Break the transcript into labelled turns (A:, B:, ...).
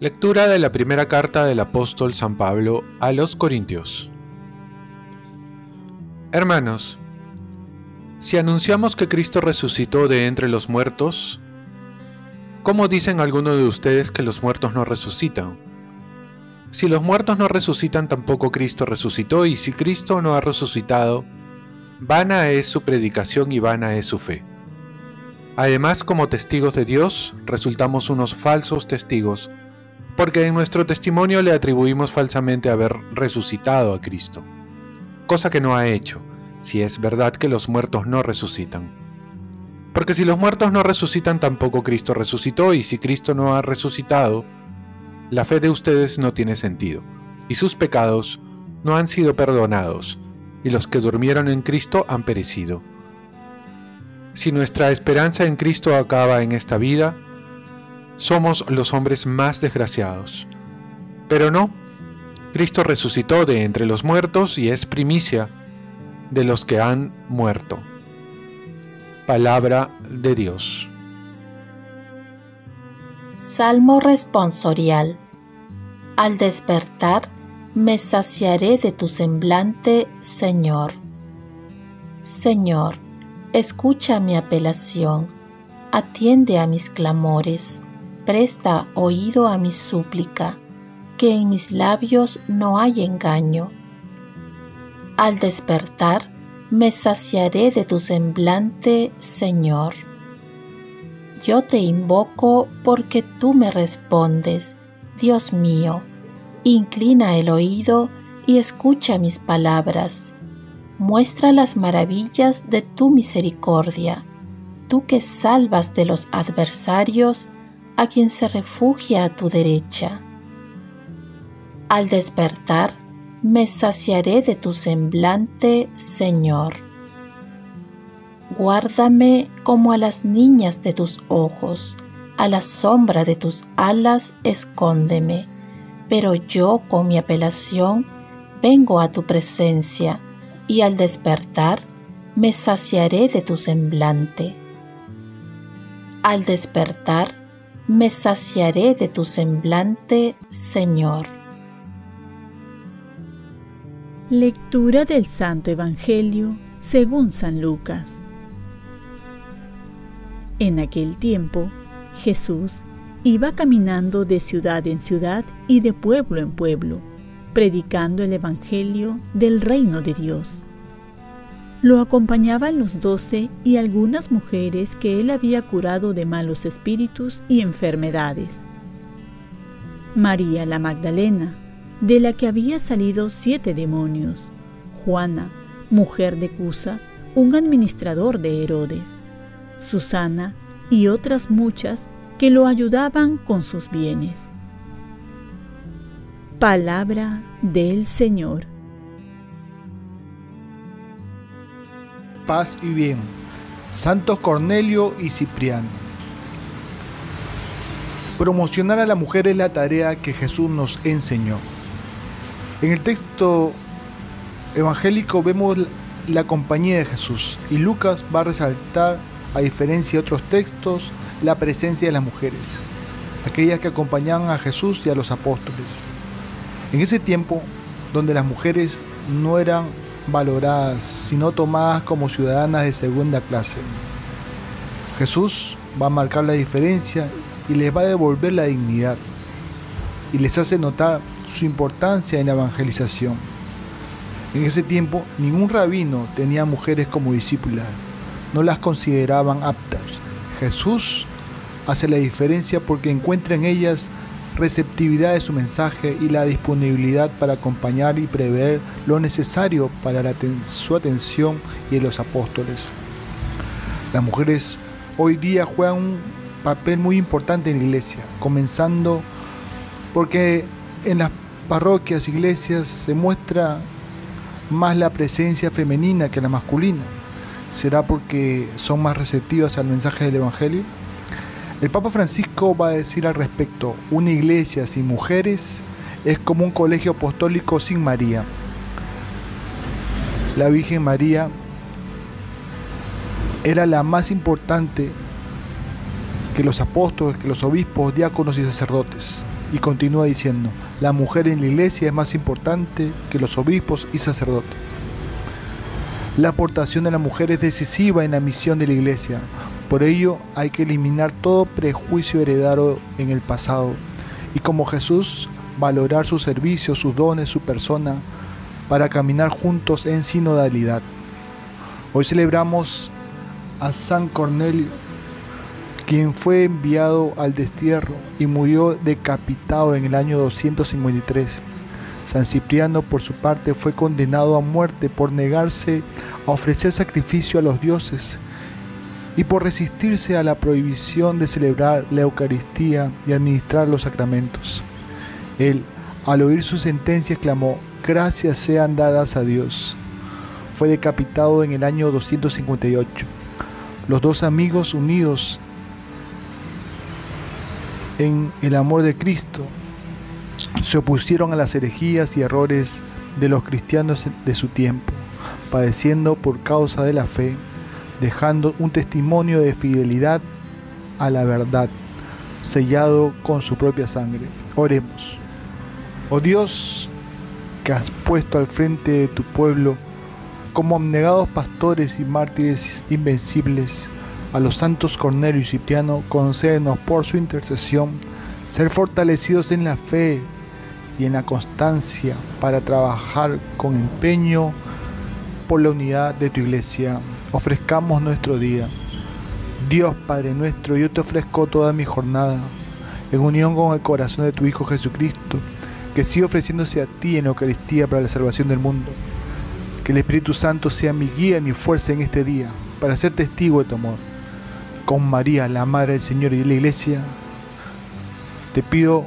A: Lectura de la primera carta del apóstol San Pablo a los Corintios. Hermanos, si anunciamos que Cristo resucitó de entre los muertos, ¿cómo dicen algunos de ustedes que los muertos no resucitan? Si los muertos no resucitan, tampoco Cristo resucitó, y si Cristo no ha resucitado, vana es su predicación y vana es su fe. Además, como testigos de Dios, resultamos unos falsos testigos, porque en nuestro testimonio le atribuimos falsamente haber resucitado a Cristo, cosa que no ha hecho, si es verdad que los muertos no resucitan. Porque si los muertos no resucitan, tampoco Cristo resucitó, y si Cristo no ha resucitado, la fe de ustedes no tiene sentido, y sus pecados no han sido perdonados, y los que durmieron en Cristo han perecido. Si nuestra esperanza en Cristo acaba en esta vida, somos los hombres más desgraciados. Pero no, Cristo resucitó de entre los muertos y es primicia de los que han muerto. Palabra de Dios.
B: Salmo responsorial. Al despertar, me saciaré de tu semblante, Señor. Señor, escucha mi apelación, atiende a mis clamores presta oído a mi súplica, que en mis labios no hay engaño. Al despertar, me saciaré de tu semblante, Señor. Yo te invoco porque tú me respondes, Dios mío. Inclina el oído y escucha mis palabras. Muestra las maravillas de tu misericordia, tú que salvas de los adversarios a quien se refugia a tu derecha. Al despertar, me saciaré de tu semblante, Señor. Guárdame como a las niñas de tus ojos, a la sombra de tus alas escóndeme, pero yo con mi apelación vengo a tu presencia y al despertar me saciaré de tu semblante. Al despertar me saciaré de tu semblante, Señor.
C: Lectura del Santo Evangelio según San Lucas. En aquel tiempo, Jesús iba caminando de ciudad en ciudad y de pueblo en pueblo, predicando el Evangelio del reino de Dios lo acompañaban los doce y algunas mujeres que él había curado de malos espíritus y enfermedades. María la Magdalena, de la que había salido siete demonios. Juana, mujer de Cusa, un administrador de Herodes. Susana y otras muchas que lo ayudaban con sus bienes. Palabra del Señor.
D: paz y bien. Santos Cornelio y Cipriano. Promocionar a la mujer es la tarea que Jesús nos enseñó. En el texto evangélico vemos la compañía de Jesús y Lucas va a resaltar, a diferencia de otros textos, la presencia de las mujeres, aquellas que acompañaban a Jesús y a los apóstoles. En ese tiempo, donde las mujeres no eran valoradas, sino tomadas como ciudadanas de segunda clase. Jesús va a marcar la diferencia y les va a devolver la dignidad y les hace notar su importancia en la evangelización. En ese tiempo ningún rabino tenía mujeres como discípulas, no las consideraban aptas. Jesús hace la diferencia porque encuentra en ellas receptividad de su mensaje y la disponibilidad para acompañar y prever lo necesario para su atención y de los apóstoles. Las mujeres hoy día juegan un papel muy importante en la iglesia, comenzando porque en las parroquias, iglesias se muestra más la presencia femenina que la masculina. ¿Será porque son más receptivas al mensaje del Evangelio? El Papa Francisco va a decir al respecto, una iglesia sin mujeres es como un colegio apostólico sin María. La Virgen María era la más importante que los apóstoles, que los obispos, diáconos y sacerdotes. Y continúa diciendo, la mujer en la iglesia es más importante que los obispos y sacerdotes. La aportación de la mujer es decisiva en la misión de la iglesia. Por ello hay que eliminar todo prejuicio heredado en el pasado y como Jesús valorar su servicio, sus dones, su persona, para caminar juntos en sinodalidad. Hoy celebramos a San Cornelio, quien fue enviado al destierro y murió decapitado en el año 253. San Cipriano, por su parte, fue condenado a muerte por negarse a ofrecer sacrificio a los dioses y por resistirse a la prohibición de celebrar la Eucaristía y administrar los sacramentos. Él, al oír su sentencia, exclamó, gracias sean dadas a Dios. Fue decapitado en el año 258. Los dos amigos unidos en el amor de Cristo se opusieron a las herejías y errores de los cristianos de su tiempo, padeciendo por causa de la fe, dejando un testimonio de fidelidad a la verdad, sellado con su propia sangre. Oremos. Oh Dios, que has puesto al frente de tu pueblo, como abnegados pastores y mártires invencibles, a los santos Cornelio y Cipriano, concédenos por su intercesión ser fortalecidos en la fe y en la constancia para trabajar con empeño por la unidad de tu iglesia. Ofrezcamos nuestro día. Dios Padre nuestro, yo te ofrezco toda mi jornada en unión con el corazón de tu Hijo Jesucristo, que sigue ofreciéndose a ti en Eucaristía para la salvación del mundo. Que el Espíritu Santo sea mi guía y mi fuerza en este día, para ser testigo de tu amor. Con María, la Madre del Señor y de la Iglesia, te pido